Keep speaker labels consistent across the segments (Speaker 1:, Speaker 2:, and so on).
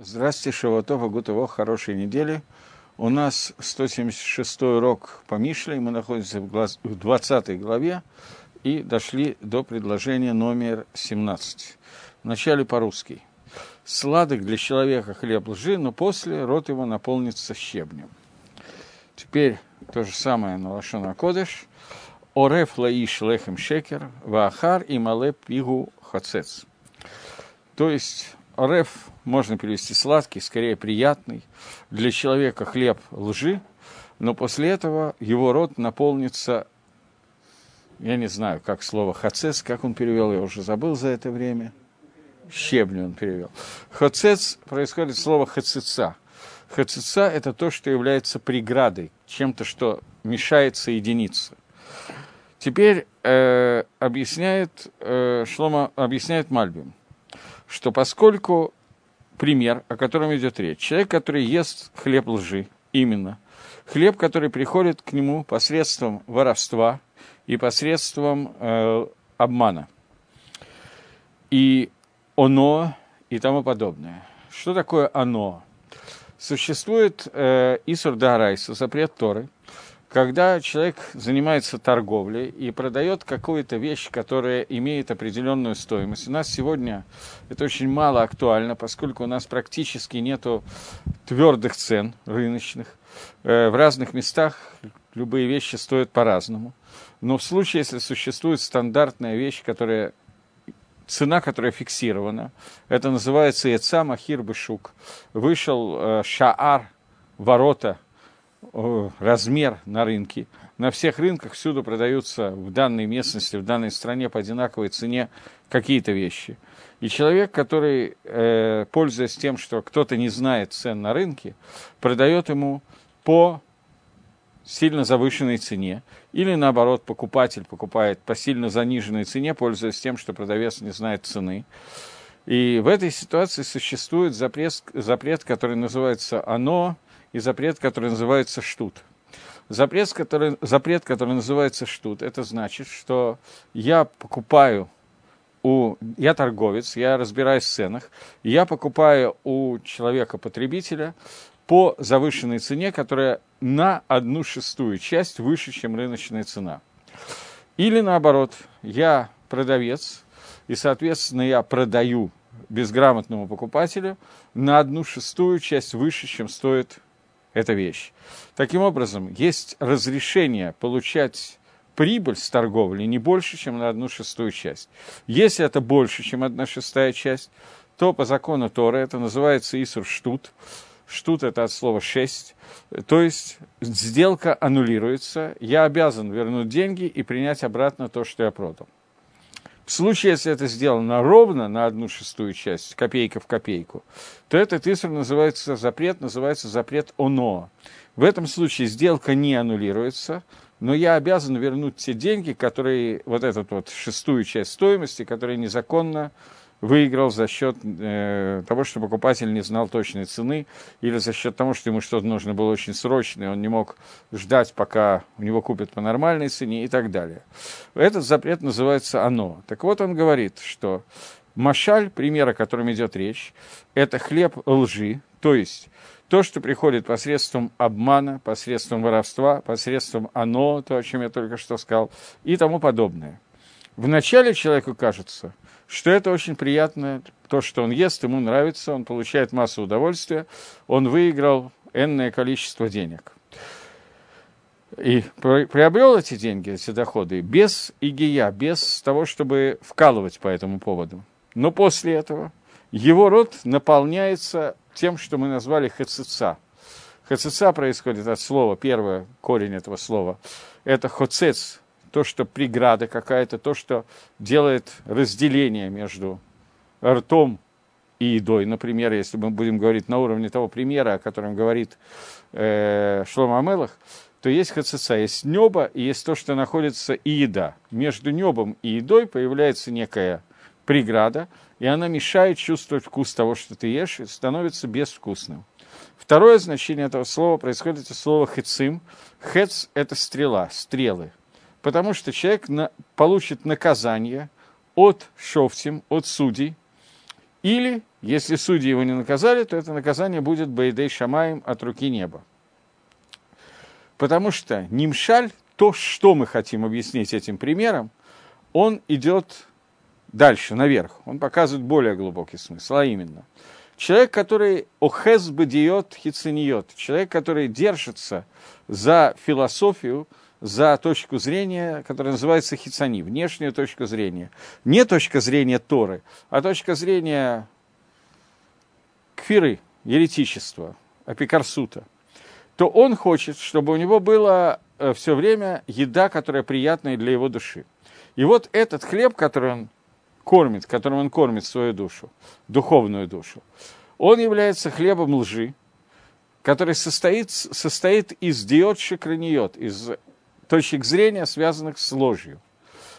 Speaker 1: Здравствуйте, Шаватова, Гутово, хорошей недели. У нас 176 урок по Мишле, мы находимся в 20 главе и дошли до предложения номер 17. Вначале по-русски. Сладок для человека хлеб лжи, но после рот его наполнится щебнем. Теперь то же самое на Лашона Кодыш. Ореф лаиш лехем шекер, ваахар и малеп пигу хацец. То есть Ореф можно перевести сладкий, скорее приятный. Для человека хлеб лжи, но после этого его рот наполнится, я не знаю, как слово хацец, как он перевел, я уже забыл за это время. Щебню он перевел. Хацец происходит слово хацица. Хацица – это то, что является преградой, чем-то, что мешает соединиться. Теперь э, объясняет, э, Шлома объясняет Мальбим – что поскольку пример, о котором идет речь, человек, который ест хлеб лжи, именно, хлеб, который приходит к нему посредством воровства и посредством э, обмана, и оно и тому подобное. Что такое оно? Существует э, Исур запрет Торы, когда человек занимается торговлей и продает какую-то вещь, которая имеет определенную стоимость. У нас сегодня это очень мало актуально, поскольку у нас практически нет твердых цен рыночных. Э, в разных местах любые вещи стоят по-разному. Но в случае, если существует стандартная вещь, которая цена, которая фиксирована, это называется Яца Махир Бышук. Вышел э, Шаар, ворота размер на рынке. На всех рынках всюду продаются в данной местности, в данной стране по одинаковой цене какие-то вещи. И человек, который, э, пользуясь тем, что кто-то не знает цен на рынке, продает ему по сильно завышенной цене, или наоборот, покупатель покупает по сильно заниженной цене, пользуясь тем, что продавец не знает цены. И в этой ситуации существует запрет, запрет который называется «оно», и запрет, который называется штут. Запрет который, запрет, который называется штут, это значит, что я покупаю у... Я торговец, я разбираюсь в ценах, я покупаю у человека-потребителя по завышенной цене, которая на одну шестую часть выше, чем рыночная цена. Или наоборот, я продавец, и, соответственно, я продаю безграмотному покупателю на одну шестую часть выше, чем стоит эта вещь. Таким образом, есть разрешение получать прибыль с торговли не больше, чем на одну шестую часть. Если это больше, чем одна шестая часть, то по закону Тора это называется Исур Штут. Штут – это от слова «шесть». То есть сделка аннулируется, я обязан вернуть деньги и принять обратно то, что я продал. В случае, если это сделано ровно на одну шестую часть, копейка в копейку, то этот иср называется запрет, называется запрет ОНО. В этом случае сделка не аннулируется, но я обязан вернуть те деньги, которые, вот эту вот шестую часть стоимости, которые незаконно выиграл за счет э, того, что покупатель не знал точной цены, или за счет того, что ему что-то нужно было очень срочно, и он не мог ждать, пока у него купят по нормальной цене и так далее. Этот запрет называется «оно». Так вот, он говорит, что Машаль, пример, о котором идет речь, это хлеб лжи, то есть то, что приходит посредством обмана, посредством воровства, посредством оно, то, о чем я только что сказал, и тому подобное. Вначале человеку кажется – что это очень приятно, то, что он ест, ему нравится, он получает массу удовольствия, он выиграл энное количество денег. И приобрел эти деньги, эти доходы, без игия, без того, чтобы вкалывать по этому поводу. Но после этого его рот наполняется тем, что мы назвали хацица. Хацица происходит от слова, первое корень этого слова, это хоцец, то, что преграда какая-то, то, что делает разделение между ртом и едой. Например, если мы будем говорить на уровне того примера, о котором говорит э, Шлома Амелах, то есть хацица, есть небо и есть то, что находится и еда. Между небом и едой появляется некая преграда, и она мешает чувствовать вкус того, что ты ешь, и становится безвкусным. Второе значение этого слова происходит от слова хецим. Хец – это стрела, стрелы – потому что человек на, получит наказание от шофтим, от судей, Или, если судьи его не наказали, то это наказание будет Бейдей Шамаем от руки неба. Потому что Нимшаль, то, что мы хотим объяснить этим примером, он идет дальше, наверх. Он показывает более глубокий смысл, а именно. Человек, который охез бадиот хицениот, человек, который держится за философию, за точку зрения, которая называется хицани, внешнюю точку зрения. Не точка зрения Торы, а точка зрения кфиры, еретичества, апикарсута, то он хочет, чтобы у него было э, все время еда, которая приятная для его души. И вот этот хлеб, который он кормит, которым он кормит свою душу, духовную душу, он является хлебом лжи, который состоит, состоит из диод шикраниот, из точек зрения, связанных с ложью.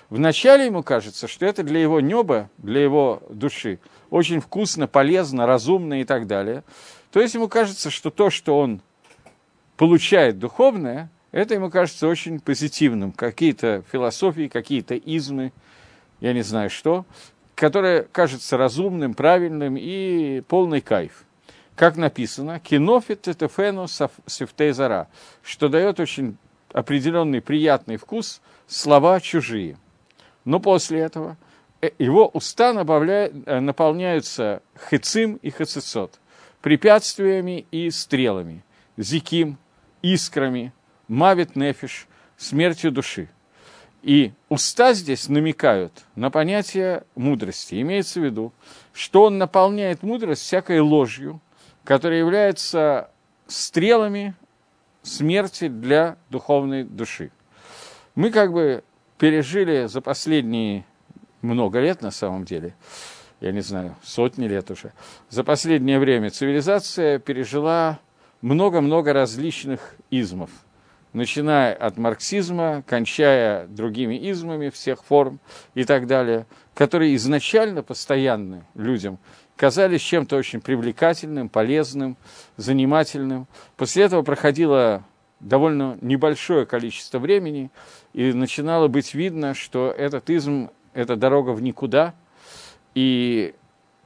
Speaker 1: Вначале ему кажется, что это для его неба, для его души, очень вкусно, полезно, разумно и так далее. То есть ему кажется, что то, что он получает духовное, это ему кажется очень позитивным. Какие-то философии, какие-то измы, я не знаю что, которое кажется разумным, правильным и полный кайф. Как написано, кинофит тетефену сифтейзара, что дает очень определенный приятный вкус слова чужие. Но после этого э, его уста э, наполняются хецим и хецицот, препятствиями и стрелами, зиким, искрами, мавит нефиш, смертью души. И уста здесь намекают на понятие мудрости. Имеется в виду, что он наполняет мудрость всякой ложью, которая является стрелами смерти для духовной души. Мы как бы пережили за последние много лет на самом деле, я не знаю, сотни лет уже, за последнее время цивилизация пережила много-много различных измов, начиная от марксизма, кончая другими измами всех форм и так далее, которые изначально постоянны людям, казались чем-то очень привлекательным, полезным, занимательным. После этого проходило довольно небольшое количество времени, и начинало быть видно, что этот изм – это дорога в никуда, и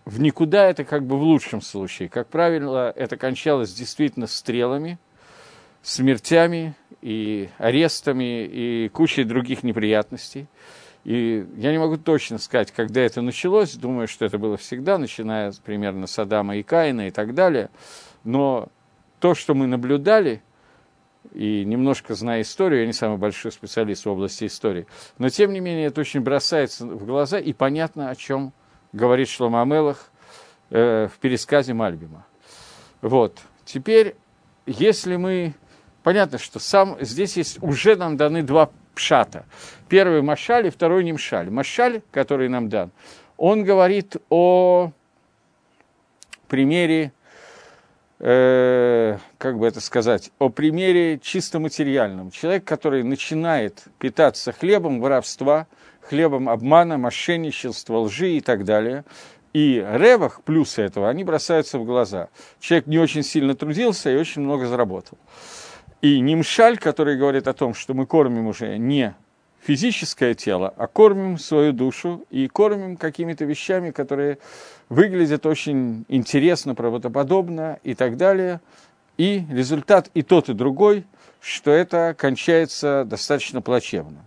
Speaker 1: в никуда это как бы в лучшем случае. Как правило, это кончалось действительно стрелами, смертями и арестами и кучей других неприятностей – и я не могу точно сказать, когда это началось, думаю, что это было всегда, начиная примерно с Адама и Каина и так далее. Но то, что мы наблюдали, и немножко зная историю, я не самый большой специалист в области истории, но тем не менее это очень бросается в глаза, и понятно, о чем говорит Шлома Амелах э, в пересказе Мальбима. Вот. Теперь, если мы... Понятно, что сам, здесь есть, уже нам даны два пшата. Первый Машаль и второй Нимшаль. Машаль, который нам дан, он говорит о примере, э, как бы это сказать, о примере чисто материальном. Человек, который начинает питаться хлебом воровства, хлебом обмана, мошенничества, лжи и так далее, и ревах, плюсы этого, они бросаются в глаза. Человек не очень сильно трудился и очень много заработал. И Нимшаль, который говорит о том, что мы кормим уже не физическое тело, а кормим свою душу и кормим какими-то вещами, которые выглядят очень интересно, правдоподобно и так далее. И результат и тот, и другой, что это кончается достаточно плачевно.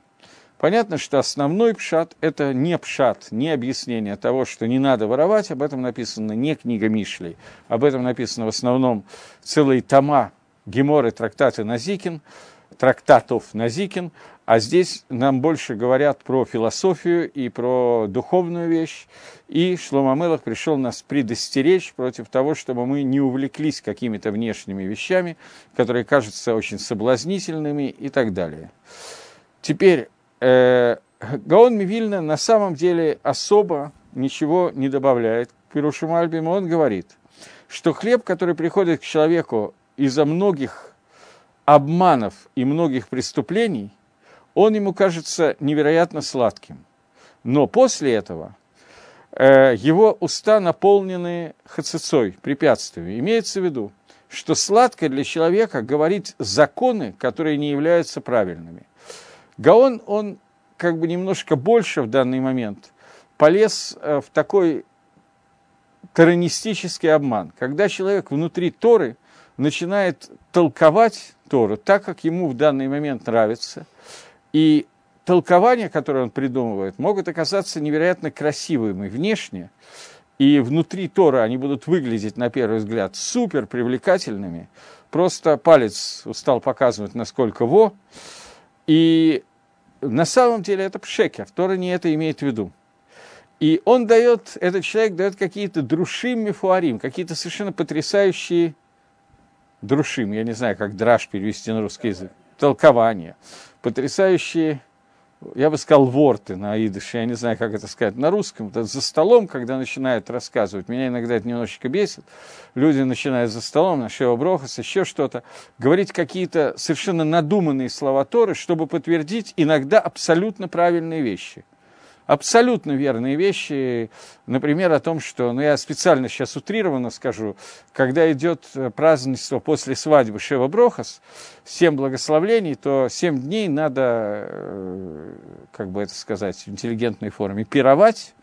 Speaker 1: Понятно, что основной пшат – это не пшат, не объяснение того, что не надо воровать, об этом написано не книга Мишлей, об этом написано в основном целые тома Геморы, трактаты Назикин, трактатов Назикин, а здесь нам больше говорят про философию и про духовную вещь. И Шлома Мелах пришел нас предостеречь против того, чтобы мы не увлеклись какими-то внешними вещами, которые кажутся очень соблазнительными и так далее. Теперь, э, Гаон Мивильна на самом деле особо ничего не добавляет к Пирушу Альбиму. Он говорит, что хлеб, который приходит к человеку из-за многих обманов и многих преступлений, он ему кажется невероятно сладким. Но после этого э, его уста наполнены хацицой, препятствиями. Имеется в виду, что сладко для человека говорить законы, которые не являются правильными. Гаон, он как бы немножко больше в данный момент полез э, в такой таранистический обман. Когда человек внутри Торы начинает толковать Тору так, как ему в данный момент нравится, и толкования, которые он придумывает, могут оказаться невероятно красивыми внешне, и внутри Тора они будут выглядеть, на первый взгляд, супер привлекательными, просто палец устал показывать, насколько во, и на самом деле это пшекер, Тора не это имеет в виду. И он дает, этот человек дает какие-то друшим мифуарим, какие-то совершенно потрясающие друшим, я не знаю, как драж перевести на русский язык, толкования, потрясающие я бы сказал, ворты на идыше, я не знаю, как это сказать на русском, это за столом, когда начинают рассказывать, меня иногда это немножечко бесит, люди начинают за столом, на Шева еще что-то, говорить какие-то совершенно надуманные слова Торы, чтобы подтвердить иногда абсолютно правильные вещи абсолютно верные вещи. Например, о том, что, ну я специально сейчас утрированно скажу, когда идет э, празднество после свадьбы Шева Брохас, семь благословлений, то семь дней надо, э, как бы это сказать, в интеллигентной форме, пировать,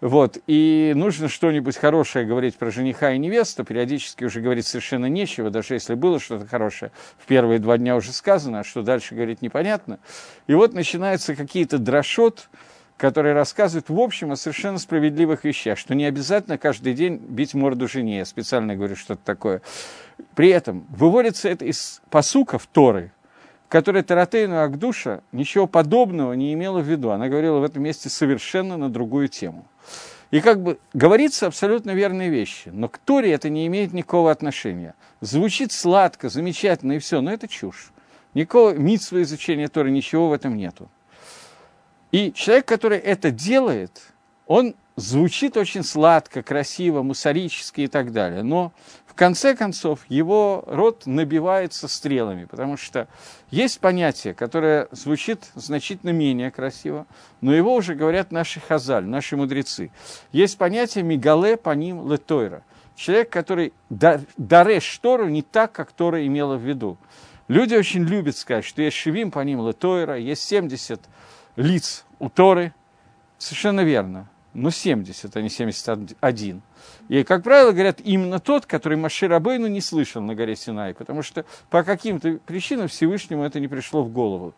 Speaker 1: вот, и нужно что-нибудь хорошее говорить про жениха и невесту, периодически уже говорить совершенно нечего, даже если было что-то хорошее, в первые два дня уже сказано, а что дальше говорить непонятно. И вот начинаются какие-то дрошот, который рассказывает в общем о совершенно справедливых вещах, что не обязательно каждый день бить морду жене, я специально говорю что-то такое. При этом выводится это из посуков Торы, которая Таратейну Агдуша ничего подобного не имела в виду. Она говорила в этом месте совершенно на другую тему. И как бы говорится абсолютно верные вещи, но к Торе это не имеет никакого отношения. Звучит сладко, замечательно и все, но это чушь. Никакого митсва изучения Торы, ничего в этом нету. И человек, который это делает, он звучит очень сладко, красиво, мусорически и так далее. Но в конце концов его рот набивается стрелами, потому что есть понятие, которое звучит значительно менее красиво, но его уже говорят наши хазаль, наши мудрецы. Есть понятие мигале по ним летойра. Человек, который дареш штору не так, как Тора имела в виду. Люди очень любят сказать, что есть шевим по ним летойра, есть 70 лиц у Торы, совершенно верно, но 70, а не 71. И, как правило, говорят именно тот, который Машир Абейну не слышал на горе Синай, потому что по каким-то причинам Всевышнему это не пришло в голову.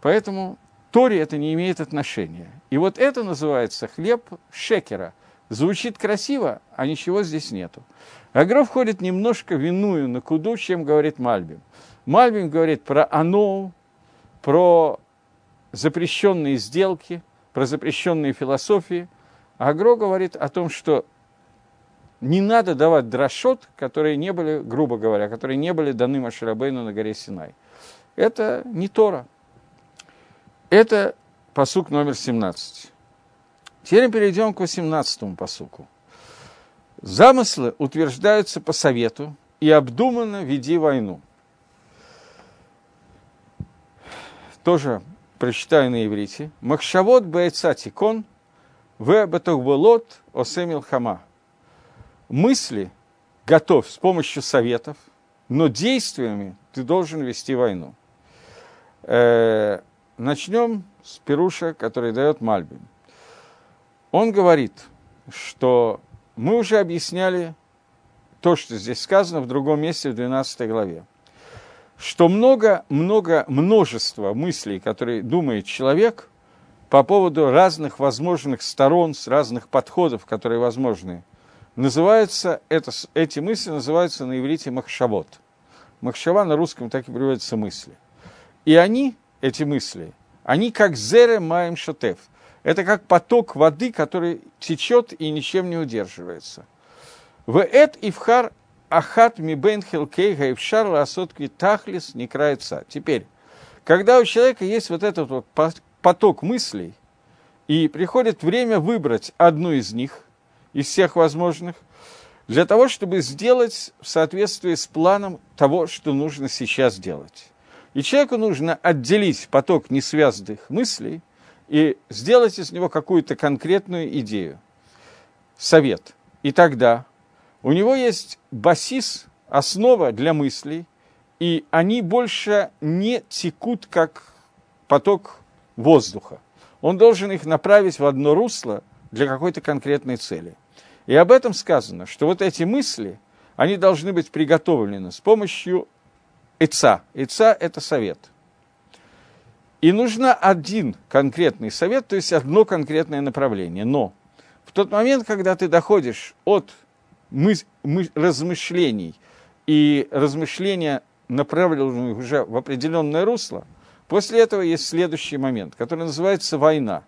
Speaker 1: Поэтому Торе это не имеет отношения. И вот это называется хлеб шекера. Звучит красиво, а ничего здесь нету. Агро входит немножко виную на куду, чем говорит Мальбим. Мальбим говорит про Аноу, про запрещенные сделки, про запрещенные философии. Агро говорит о том, что не надо давать дрошот, которые не были, грубо говоря, которые не были даны Маширабейну на горе Синай. Это не Тора. Это посук номер 17. Теперь перейдем к 18 посуку. Замыслы утверждаются по совету и обдуманно веди войну. Тоже прочитаю на иврите. Махшавод бейца тикон, в батухболот осемил хама. Мысли готов с помощью советов, но действиями ты должен вести войну. Э, начнем с Перуша, который дает Мальбим. Он говорит, что мы уже объясняли то, что здесь сказано в другом месте в 12 главе что много-много множество мыслей, которые думает человек по поводу разных возможных сторон, с разных подходов, которые возможны, называется, это, эти мысли называются на иврите махшавот. Махшава на русском так и переводится мысли. И они, эти мысли, они как зере маем шатев. Это как поток воды, который течет и ничем не удерживается. В эт ивхар Ахат мибен хилкей гайвшар ласотки тахлис не крается. Теперь, когда у человека есть вот этот вот поток мыслей, и приходит время выбрать одну из них, из всех возможных, для того, чтобы сделать в соответствии с планом того, что нужно сейчас делать. И человеку нужно отделить поток несвязанных мыслей и сделать из него какую-то конкретную идею. Совет. И тогда у него есть басис, основа для мыслей, и они больше не текут, как поток воздуха. Он должен их направить в одно русло для какой-то конкретной цели. И об этом сказано, что вот эти мысли, они должны быть приготовлены с помощью Ица. Ица – это совет. И нужно один конкретный совет, то есть одно конкретное направление. Но в тот момент, когда ты доходишь от мыс- мы- размышлений и размышления, направленных уже в определенное русло, после этого есть следующий момент, который называется война.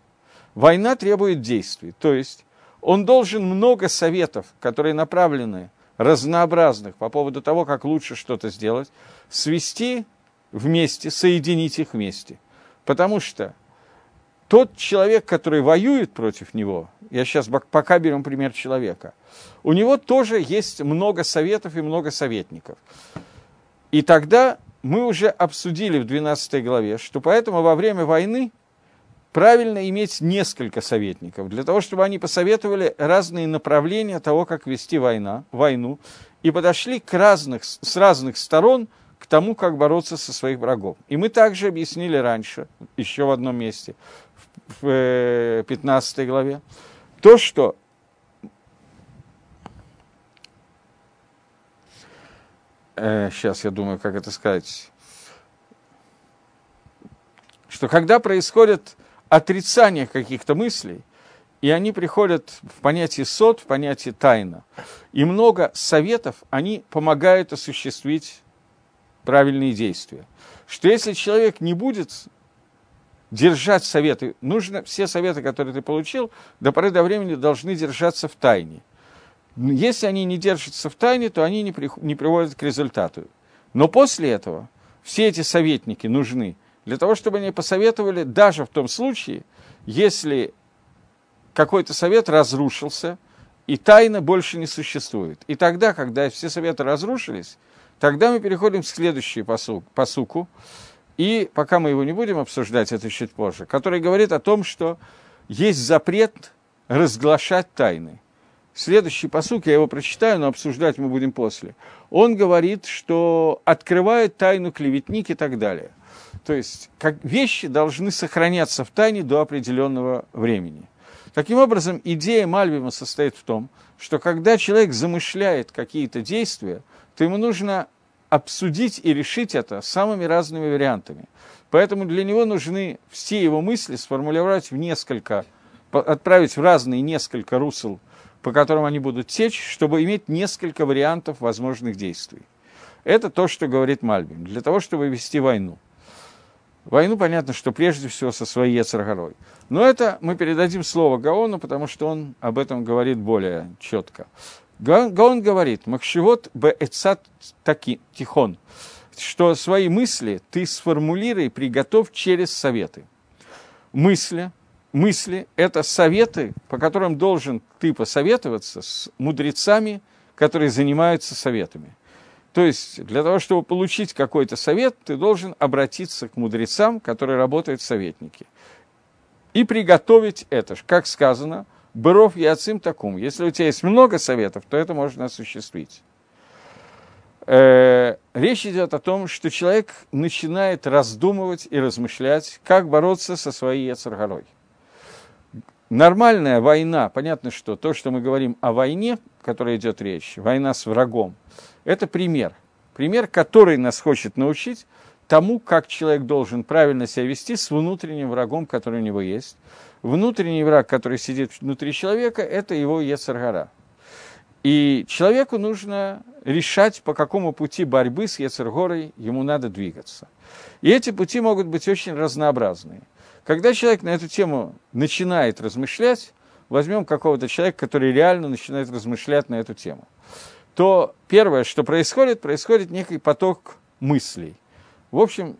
Speaker 1: Война требует действий, то есть он должен много советов, которые направлены разнообразных по поводу того, как лучше что-то сделать, свести вместе, соединить их вместе. Потому что тот человек, который воюет против него, я сейчас пока берем пример человека, у него тоже есть много советов и много советников. И тогда мы уже обсудили в 12 главе, что поэтому во время войны правильно иметь несколько советников, для того, чтобы они посоветовали разные направления того, как вести война, войну, и подошли к разных, с разных сторон к тому, как бороться со своих врагов. И мы также объяснили раньше, еще в одном месте, в 15 э, главе, то, что э, сейчас я думаю, как это сказать, что когда происходит отрицание каких-то мыслей, и они приходят в понятие сот, в понятие тайна. И много советов, они помогают осуществить правильные действия. Что если человек не будет держать советы, нужно все советы, которые ты получил, до поры до времени должны держаться в тайне. Если они не держатся в тайне, то они не, при, не приводят к результату. Но после этого все эти советники нужны – для того, чтобы они посоветовали даже в том случае, если какой-то совет разрушился, и тайна больше не существует. И тогда, когда все советы разрушились, тогда мы переходим к следующему посу, посуку, и пока мы его не будем обсуждать, это чуть позже, который говорит о том, что есть запрет разглашать тайны. Следующий посук, я его прочитаю, но обсуждать мы будем после. Он говорит, что открывает тайну клеветник и так далее. То есть как вещи должны сохраняться в тайне до определенного времени. Таким образом, идея Мальбима состоит в том, что когда человек замышляет какие-то действия, то ему нужно обсудить и решить это самыми разными вариантами. Поэтому для него нужны все его мысли сформулировать в несколько, отправить в разные несколько русел, по которым они будут течь, чтобы иметь несколько вариантов возможных действий. Это то, что говорит Мальбим, для того, чтобы вести войну. Войну, понятно, что прежде всего со своей Ецаргорой. Но это мы передадим слово Гаону, потому что он об этом говорит более четко. Гаон говорит, Махшивот б эцат таки, тихон, что свои мысли ты сформулируй приготовь через советы. Мысли, мысли – это советы, по которым должен ты посоветоваться с мудрецами, которые занимаются советами. То есть для того, чтобы получить какой-то совет, ты должен обратиться к мудрецам, которые работают в советнике, и приготовить это. Как сказано, «Быров яцим такум». Если у тебя есть много советов, то это можно осуществить. Э, речь идет о том, что человек начинает раздумывать и размышлять, как бороться со своей яцергорой. Нормальная война, понятно, что то, что мы говорим о войне, о которой идет речь, война с врагом – это пример. Пример, который нас хочет научить тому, как человек должен правильно себя вести с внутренним врагом, который у него есть. Внутренний враг, который сидит внутри человека, это его Ецаргара. И человеку нужно решать, по какому пути борьбы с Ецаргорой ему надо двигаться. И эти пути могут быть очень разнообразные. Когда человек на эту тему начинает размышлять, возьмем какого-то человека, который реально начинает размышлять на эту тему – то первое, что происходит, происходит некий поток мыслей. В общем,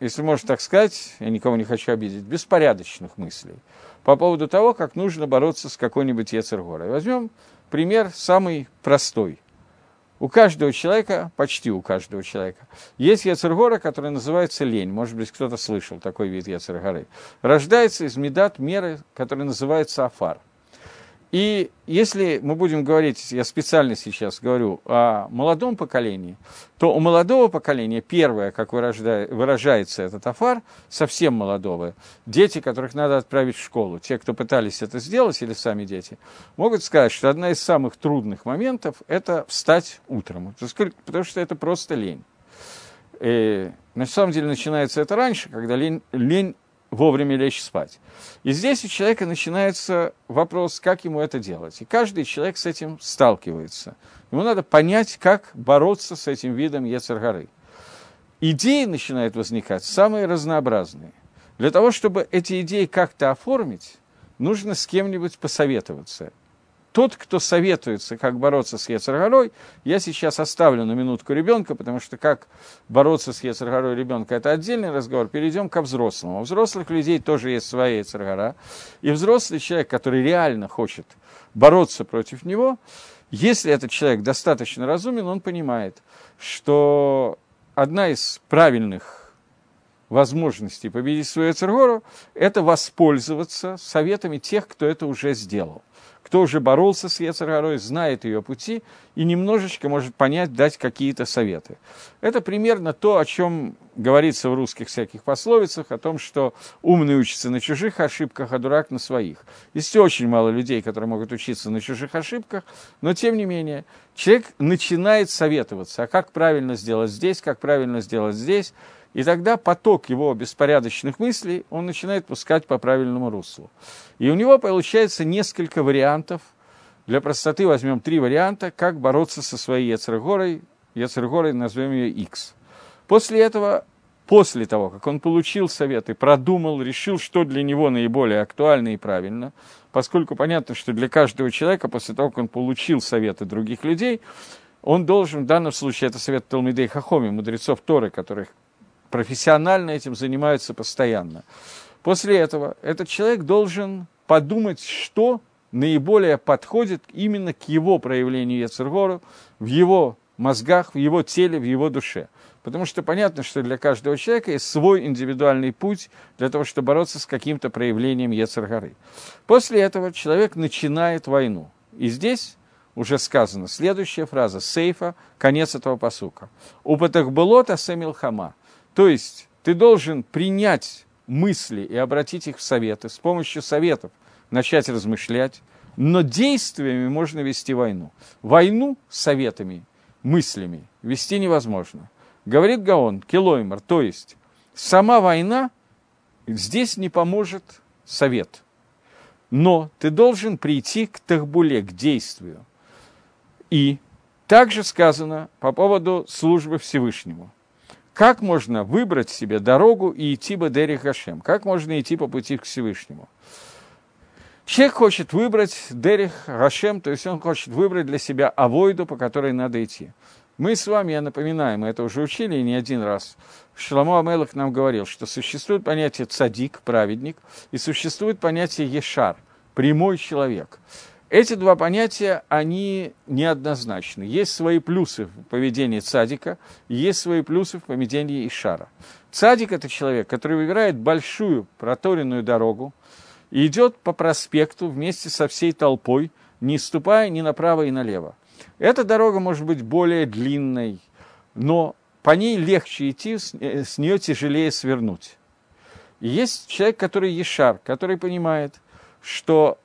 Speaker 1: если можно так сказать, я никого не хочу обидеть, беспорядочных мыслей по поводу того, как нужно бороться с какой-нибудь Ецергорой. Возьмем пример самый простой. У каждого человека, почти у каждого человека, есть Ецергора, который называется лень. Может быть, кто-то слышал такой вид Ецергоры. Рождается из медат меры, который называется афар. И если мы будем говорить, я специально сейчас говорю о молодом поколении, то у молодого поколения первое, как выражается этот афар, совсем молодого, дети, которых надо отправить в школу, те, кто пытались это сделать, или сами дети, могут сказать, что одна из самых трудных моментов – это встать утром, потому что это просто лень. И, на самом деле начинается это раньше, когда лень, лень вовремя лечь спать. И здесь у человека начинается вопрос, как ему это делать. И каждый человек с этим сталкивается. Ему надо понять, как бороться с этим видом Ецаргары. Идеи начинают возникать самые разнообразные. Для того, чтобы эти идеи как-то оформить, нужно с кем-нибудь посоветоваться тот, кто советуется, как бороться с Ецаргорой, я сейчас оставлю на минутку ребенка, потому что как бороться с Ецаргорой ребенка, это отдельный разговор. Перейдем ко взрослому. У взрослых людей тоже есть своя Ецаргора. И взрослый человек, который реально хочет бороться против него, если этот человек достаточно разумен, он понимает, что одна из правильных возможностей победить свою Ецаргору – это воспользоваться советами тех, кто это уже сделал – кто уже боролся с Ецаргорой, знает ее пути и немножечко может понять, дать какие-то советы. Это примерно то, о чем говорится в русских всяких пословицах, о том, что умный учится на чужих ошибках, а дурак на своих. Есть очень мало людей, которые могут учиться на чужих ошибках, но тем не менее человек начинает советоваться, а как правильно сделать здесь, как правильно сделать здесь, и тогда поток его беспорядочных мыслей он начинает пускать по правильному руслу. И у него получается несколько вариантов. Для простоты возьмем три варианта, как бороться со своей Ецергорой. Ецергорой назовем ее X. После этого, после того, как он получил советы, продумал, решил, что для него наиболее актуально и правильно, поскольку понятно, что для каждого человека, после того, как он получил советы других людей, он должен, в данном случае это совет Талмидей Хахоми, мудрецов Торы, которых профессионально этим занимаются постоянно. После этого этот человек должен подумать, что наиболее подходит именно к его проявлению Яцергору в его мозгах, в его теле, в его душе. Потому что понятно, что для каждого человека есть свой индивидуальный путь для того, чтобы бороться с каким-то проявлением Ецергоры. После этого человек начинает войну. И здесь уже сказано следующая фраза, сейфа, конец этого посука. «Упатах болота сэмил хама». То есть ты должен принять мысли и обратить их в советы, с помощью советов начать размышлять, но действиями можно вести войну. Войну советами, мыслями вести невозможно. Говорит Гаон, Килоймар, то есть сама война здесь не поможет совет. Но ты должен прийти к Тахбуле, к действию. И также сказано по поводу службы Всевышнему – как можно выбрать себе дорогу и идти бы Дерих Гашем? Как можно идти по пути к Всевышнему? Человек хочет выбрать Дерих Гашем, то есть он хочет выбрать для себя авойду, по которой надо идти. Мы с вами, я напоминаю, мы это уже учили не один раз. Шламу Амелах нам говорил, что существует понятие цадик, праведник, и существует понятие ешар, прямой человек. Эти два понятия, они неоднозначны. Есть свои плюсы в поведении цадика, есть свои плюсы в поведении Ишара. Цадик – это человек, который выбирает большую проторенную дорогу и идет по проспекту вместе со всей толпой, не ступая ни направо и налево. Эта дорога может быть более длинной, но по ней легче идти, с э, нее тяжелее свернуть. И есть человек, который ешар, который понимает, что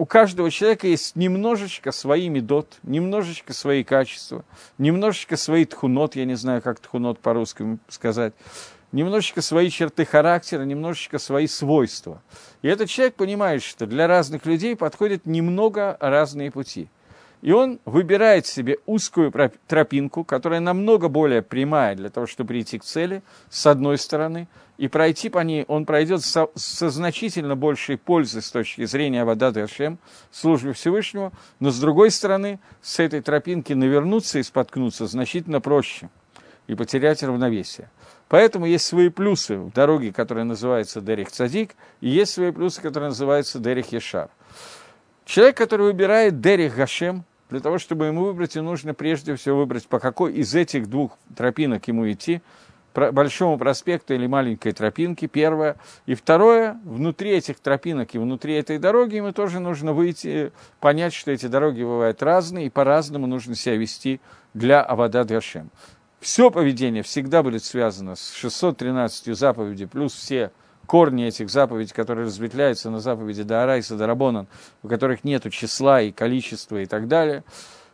Speaker 1: у каждого человека есть немножечко свои медот, немножечко свои качества, немножечко свои тхунот, я не знаю, как тхунот по-русски сказать, немножечко свои черты характера, немножечко свои свойства. И этот человек понимает, что для разных людей подходят немного разные пути – и он выбирает себе узкую тропинку, которая намного более прямая для того, чтобы прийти к цели, с одной стороны, и пройти по ней он пройдет со, со значительно большей пользой с точки зрения Вода Дашем, службы Всевышнего, но с другой стороны, с этой тропинки навернуться и споткнуться значительно проще и потерять равновесие. Поэтому есть свои плюсы в дороге, которая называется Дерих Цадик, и есть свои плюсы, которые называются Дерих Ешар. Человек, который выбирает Дерих Гашем, для того, чтобы ему выбрать, ему нужно прежде всего выбрать, по какой из этих двух тропинок ему идти. большому проспекту или маленькой тропинке, первое. И второе, внутри этих тропинок и внутри этой дороги ему тоже нужно выйти, понять, что эти дороги бывают разные, и по-разному нужно себя вести для Авада Гашем. Все поведение всегда будет связано с 613 заповедей, плюс все корни этих заповедей, которые разветвляются на заповеди Даара и Садарабонан, у которых нет числа и количества и так далее.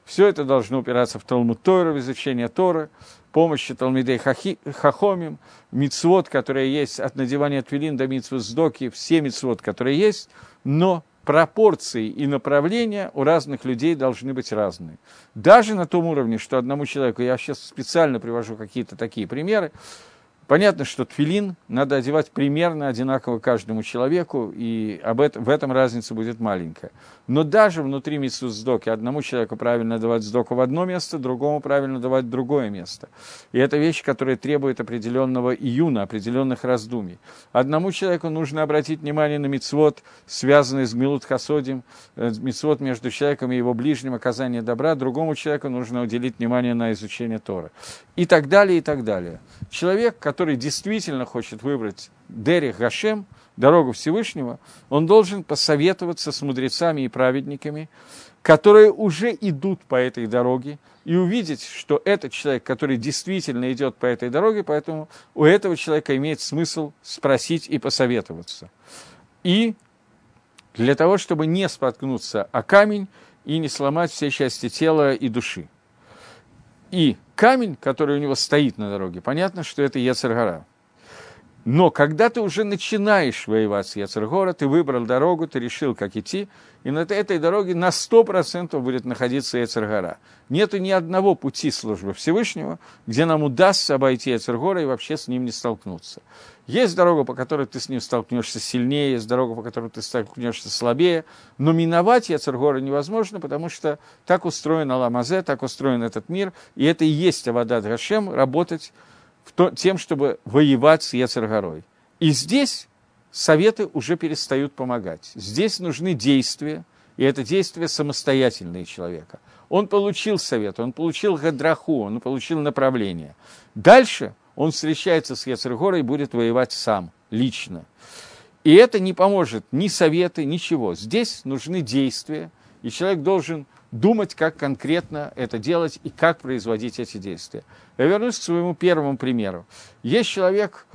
Speaker 1: Все это должно упираться в Талмуд Тора, в изучение Торы, помощи Талмидей Хахомим, мицвод, которые есть от надевания твилин до мицвод сдоки, все мицвод, которые есть, но пропорции и направления у разных людей должны быть разные. Даже на том уровне, что одному человеку, я сейчас специально привожу какие-то такие примеры, Понятно, что тфилин надо одевать примерно одинаково каждому человеку, и об этом, в этом разница будет маленькая. Но даже внутри митсу сдоки одному человеку правильно давать сдоку в одно место, другому правильно давать в другое место. И это вещь, которая требует определенного июна, определенных раздумий. Одному человеку нужно обратить внимание на мицвод, связанный с Гмилут Хасодим, э, мицвод между человеком и его ближним, оказание добра, другому человеку нужно уделить внимание на изучение Тора. И так далее, и так далее. Человек, который действительно хочет выбрать Дерих Гашем, дорогу Всевышнего, он должен посоветоваться с мудрецами и праведниками, которые уже идут по этой дороге, и увидеть, что этот человек, который действительно идет по этой дороге, поэтому у этого человека имеет смысл спросить и посоветоваться. И для того, чтобы не споткнуться о камень и не сломать все части тела и души. И камень, который у него стоит на дороге, понятно, что это Ецаргара. Но когда ты уже начинаешь воевать с Яцергора, ты выбрал дорогу, ты решил, как идти, и на этой дороге на 100% будет находиться Яцергора. Нету ни одного пути службы Всевышнего, где нам удастся обойти Яцергора и вообще с ним не столкнуться. Есть дорога, по которой ты с ним столкнешься сильнее, есть дорога, по которой ты столкнешься слабее, но миновать Яцергора невозможно, потому что так устроен Аламазе, так устроен этот мир, и это и есть Авадат Гашем, работать то, тем, чтобы воевать с Ецаргорой. И здесь советы уже перестают помогать. Здесь нужны действия, и это действия самостоятельные человека. Он получил совет, он получил гадраху, он получил направление. Дальше он встречается с Ецергорой и будет воевать сам, лично. И это не поможет ни советы, ничего. Здесь нужны действия, и человек должен думать, как конкретно это делать и как производить эти действия. Я вернусь к своему первому примеру. Есть человек,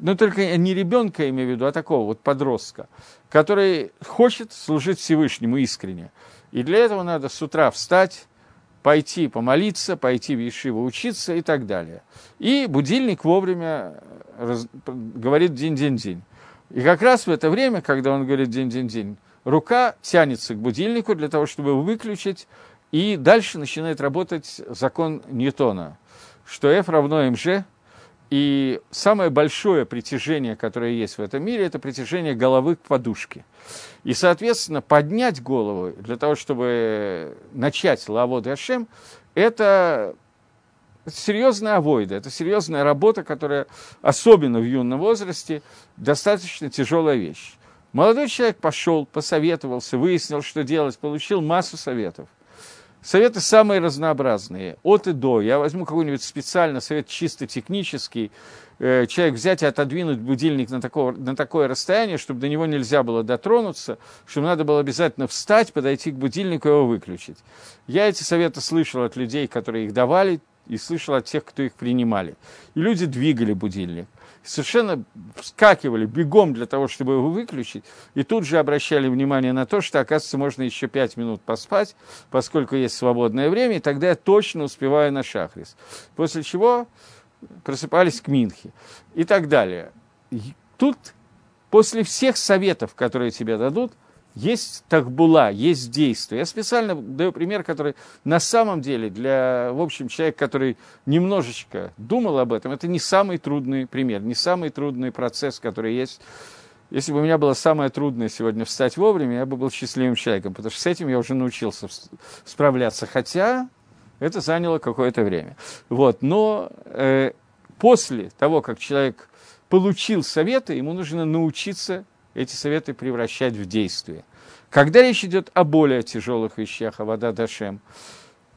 Speaker 1: ну только не ребенка, имею в виду, а такого вот подростка, который хочет служить Всевышнему искренне. И для этого надо с утра встать, пойти помолиться, пойти в Ешиву учиться и так далее. И будильник вовремя раз... говорит день-день-день. И как раз в это время, когда он говорит день-день-день, рука тянется к будильнику для того, чтобы его выключить, и дальше начинает работать закон Ньютона, что F равно mg, и самое большое притяжение, которое есть в этом мире, это притяжение головы к подушке. И, соответственно, поднять голову для того, чтобы начать лавод Ашем, это серьезная авойда, это серьезная работа, которая, особенно в юном возрасте, достаточно тяжелая вещь. Молодой человек пошел, посоветовался, выяснил, что делать, получил массу советов. Советы самые разнообразные, от и до. Я возьму какой-нибудь специально совет чисто технический. Э, человек взять и отодвинуть будильник на такое, на такое расстояние, чтобы до него нельзя было дотронуться, чтобы надо было обязательно встать, подойти к будильнику и его выключить. Я эти советы слышал от людей, которые их давали, и слышал от тех, кто их принимали. И люди двигали будильник совершенно вскакивали бегом для того, чтобы его выключить, и тут же обращали внимание на то, что, оказывается, можно еще пять минут поспать, поскольку есть свободное время, и тогда я точно успеваю на шахрис. После чего просыпались к Минхе и так далее. тут, после всех советов, которые тебе дадут, есть тахбула, есть действие. Я специально даю пример, который на самом деле для, в общем, человека, который немножечко думал об этом, это не самый трудный пример, не самый трудный процесс, который есть. Если бы у меня было самое трудное сегодня встать вовремя, я бы был счастливым человеком, потому что с этим я уже научился справляться, хотя это заняло какое-то время. Вот, но э, после того, как человек получил советы, ему нужно научиться эти советы превращать в действие. Когда речь идет о более тяжелых вещах, о вода Дашем,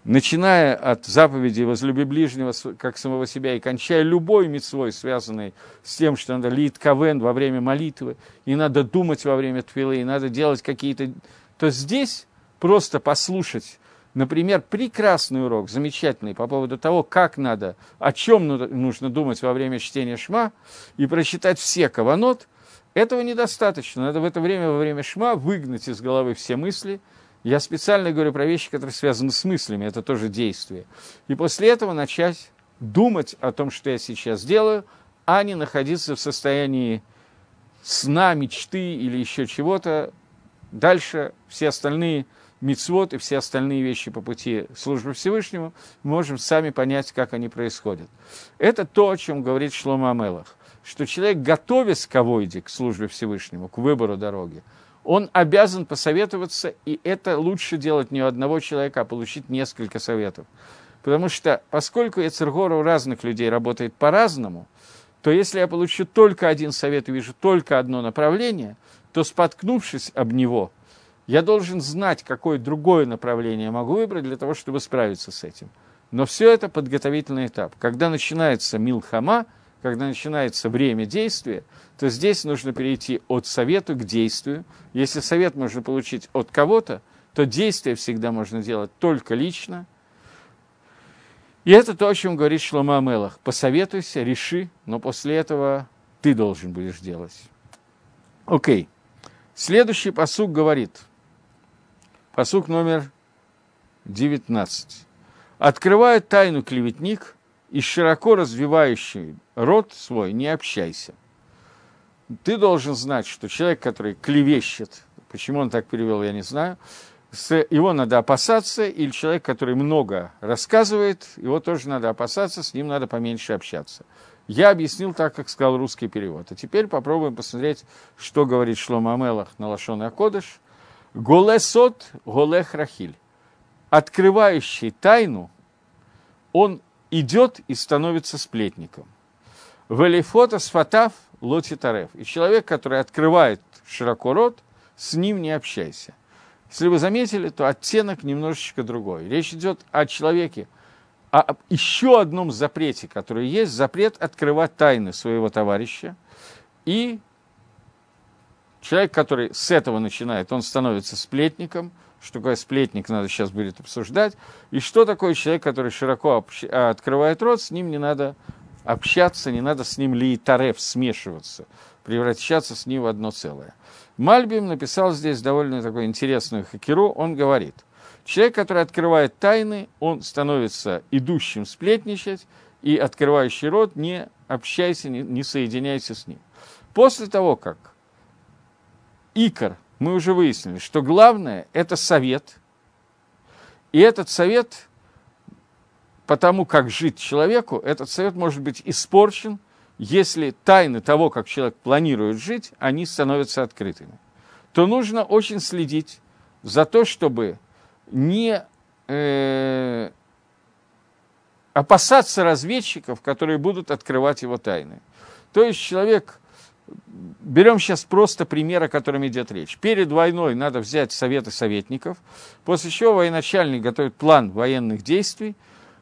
Speaker 1: начиная от заповеди «возлюби ближнего, как самого себя», и кончая любой мецвой, связанной с тем, что надо лить кавен во время молитвы, и надо думать во время твилы, и надо делать какие-то... То здесь просто послушать, например, прекрасный урок, замечательный, по поводу того, как надо, о чем нужно думать во время чтения шма, и прочитать все каванот, этого недостаточно. Надо в это время, во время шма, выгнать из головы все мысли – я специально говорю про вещи, которые связаны с мыслями, это тоже действие. И после этого начать думать о том, что я сейчас делаю, а не находиться в состоянии сна, мечты или еще чего-то. Дальше все остальные мицвод и все остальные вещи по пути службы Всевышнему мы можем сами понять, как они происходят. Это то, о чем говорит Шлома Амелах, что человек, готовясь к авойде, к службе Всевышнему, к выбору дороги, он обязан посоветоваться, и это лучше делать не у одного человека, а получить несколько советов. Потому что, поскольку Эцергора у разных людей работает по-разному, то если я получу только один совет и вижу только одно направление, то, споткнувшись об него, я должен знать, какое другое направление я могу выбрать для того, чтобы справиться с этим. Но все это подготовительный этап. Когда начинается милхама, когда начинается время действия, то здесь нужно перейти от совета к действию. Если совет можно получить от кого-то, то действие всегда можно делать только лично. И это то, о чем говорит Шлома Амелах. Посоветуйся, реши, но после этого ты должен будешь делать. Окей. Следующий посук говорит. Посук номер 19. Открывает тайну клеветник и широко развивающий рот свой не общайся ты должен знать, что человек, который клевещет, почему он так перевел, я не знаю, его надо опасаться, или человек, который много рассказывает, его тоже надо опасаться, с ним надо поменьше общаться. Я объяснил так, как сказал русский перевод. А теперь попробуем посмотреть, что говорит Шлома Амелах на Лашон Акодыш. Голесот голех рахиль. Открывающий тайну, он идет и становится сплетником. Велифота сфатав – лоти тарев. И человек, который открывает широко рот, с ним не общайся. Если вы заметили, то оттенок немножечко другой. Речь идет о человеке, о еще одном запрете, который есть, запрет открывать тайны своего товарища. И человек, который с этого начинает, он становится сплетником. Что такое сплетник, надо сейчас будет обсуждать. И что такое человек, который широко открывает рот, с ним не надо общаться, не надо с ним лиитарев, смешиваться, превращаться с ним в одно целое. Мальбим написал здесь довольно такую интересную хакеру, он говорит, человек, который открывает тайны, он становится идущим сплетничать, и открывающий рот, не общайся, не, не соединяйся с ним. После того, как Икар, мы уже выяснили, что главное – это совет, и этот совет потому как жить человеку, этот совет может быть испорчен, если тайны того, как человек планирует жить, они становятся открытыми. То нужно очень следить за то, чтобы не э, опасаться разведчиков, которые будут открывать его тайны. То есть человек, берем сейчас просто пример, о котором идет речь. Перед войной надо взять советы советников, после чего военачальник готовит план военных действий,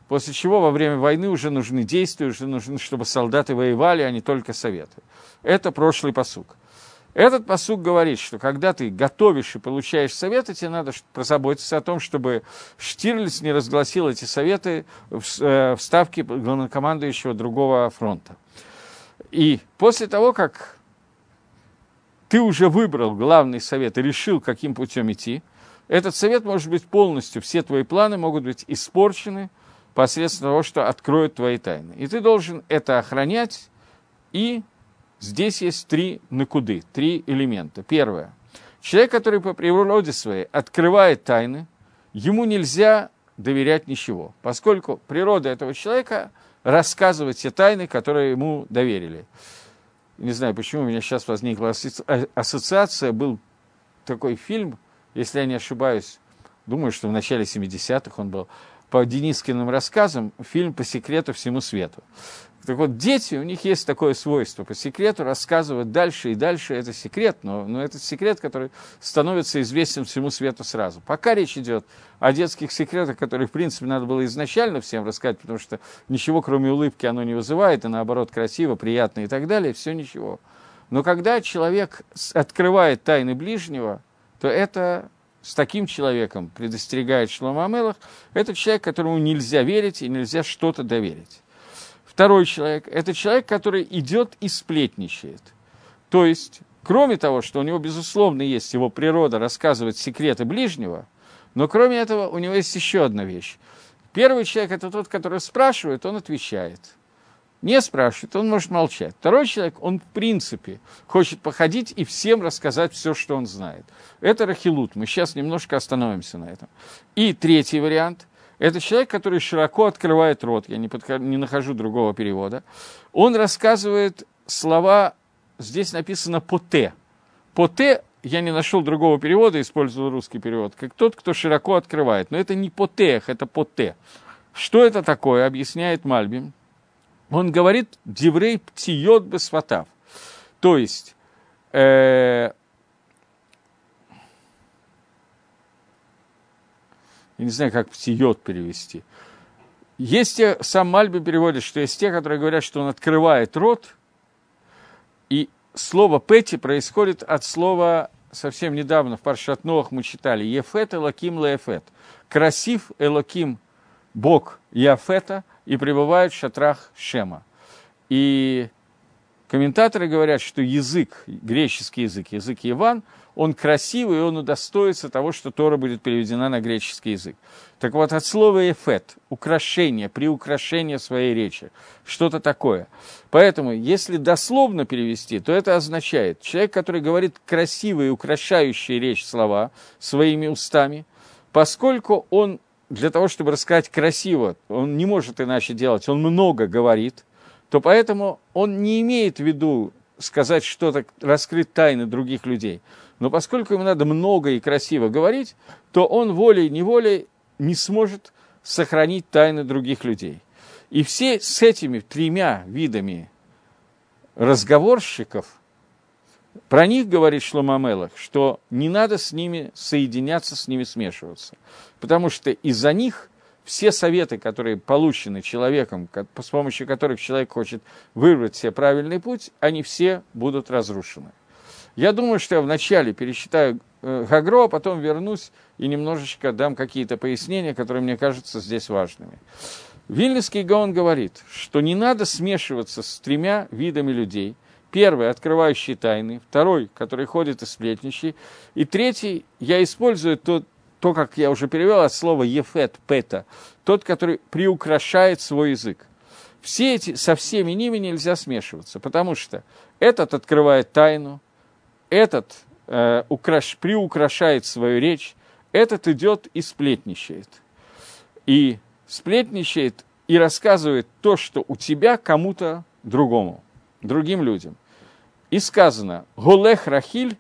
Speaker 1: После чего во время войны уже нужны действия, уже нужны, чтобы солдаты воевали, а не только советы. Это прошлый посук. Этот посук говорит, что когда ты готовишь и получаешь советы, тебе надо позаботиться о том, чтобы Штирлиц не разгласил эти советы э, в ставке главнокомандующего другого фронта. И после того, как ты уже выбрал главный совет и решил, каким путем идти, этот совет может быть полностью, все твои планы могут быть испорчены, посредством того, что откроют твои тайны. И ты должен это охранять, и здесь есть три накуды, три элемента. Первое. Человек, который по природе своей открывает тайны, ему нельзя доверять ничего, поскольку природа этого человека рассказывать те тайны, которые ему доверили. Не знаю, почему у меня сейчас возникла ассоциация, был такой фильм, если я не ошибаюсь, думаю, что в начале 70-х он был, по Денискиным рассказам фильм «По секрету всему свету». Так вот, дети, у них есть такое свойство по секрету рассказывать дальше и дальше. Это секрет, но, но это секрет, который становится известен всему свету сразу. Пока речь идет о детских секретах, которые, в принципе, надо было изначально всем рассказать, потому что ничего, кроме улыбки, оно не вызывает, и наоборот, красиво, приятно и так далее, все ничего. Но когда человек открывает тайны ближнего, то это с таким человеком, предостерегает Шлома Амелах, это человек, которому нельзя верить и нельзя что-то доверить. Второй человек – это человек, который идет и сплетничает. То есть, кроме того, что у него, безусловно, есть его природа рассказывать секреты ближнего, но кроме этого у него есть еще одна вещь. Первый человек – это тот, который спрашивает, он отвечает – не спрашивает, он может молчать. Второй человек, он в принципе хочет походить и всем рассказать все, что он знает. Это рахилут. Мы сейчас немножко остановимся на этом. И третий вариант – это человек, который широко открывает рот. Я не, подхожу, не нахожу другого перевода. Он рассказывает слова, здесь написано «поте». «Поте» я не нашел другого перевода, использовал русский перевод, как тот, кто широко открывает. Но это не «потех», это «поте». Что это такое, объясняет Мальбим он говорит «диврей птиот бесватав». То есть, э, я не знаю, как птиот перевести. Есть те, сам Мальби переводит, что есть те, которые говорят, что он открывает рот, и слово «пети» происходит от слова, совсем недавно в Паршат Ноах мы читали, «Ефет Элоким Леефет». Красив Элоким, Бог Яфета – и пребывают в шатрах Шема. И комментаторы говорят, что язык, греческий язык, язык Иван, он красивый, и он удостоится того, что Тора будет переведена на греческий язык. Так вот, от слова «эфет» – украшение, приукрашение своей речи, что-то такое. Поэтому, если дословно перевести, то это означает, человек, который говорит красивые, украшающие речь слова своими устами, поскольку он для того, чтобы рассказать красиво, он не может иначе делать, он много говорит, то поэтому он не имеет в виду сказать что-то, раскрыть тайны других людей. Но поскольку ему надо много и красиво говорить, то он волей-неволей не сможет сохранить тайны других людей. И все с этими тремя видами разговорщиков – про них говорит Шломамелах, что не надо с ними соединяться, с ними смешиваться. Потому что из-за них все советы, которые получены человеком, с помощью которых человек хочет выбрать себе правильный путь, они все будут разрушены. Я думаю, что я вначале пересчитаю э, Гагро, а потом вернусь и немножечко дам какие-то пояснения, которые мне кажутся здесь важными. Вильнюсский Гаон говорит, что не надо смешиваться с тремя видами людей – Первый – открывающий тайны. Второй – который ходит и сплетничий. И третий – я использую то, то, как я уже перевел от слова «ефет», «пета», тот, который приукрашает свой язык. Все эти, со всеми ними нельзя смешиваться, потому что этот открывает тайну, этот э, украш, приукрашает свою речь, этот идет и сплетничает. И сплетничает и рассказывает то, что у тебя кому-то другому другим людям. И сказано «Голех Рахиль,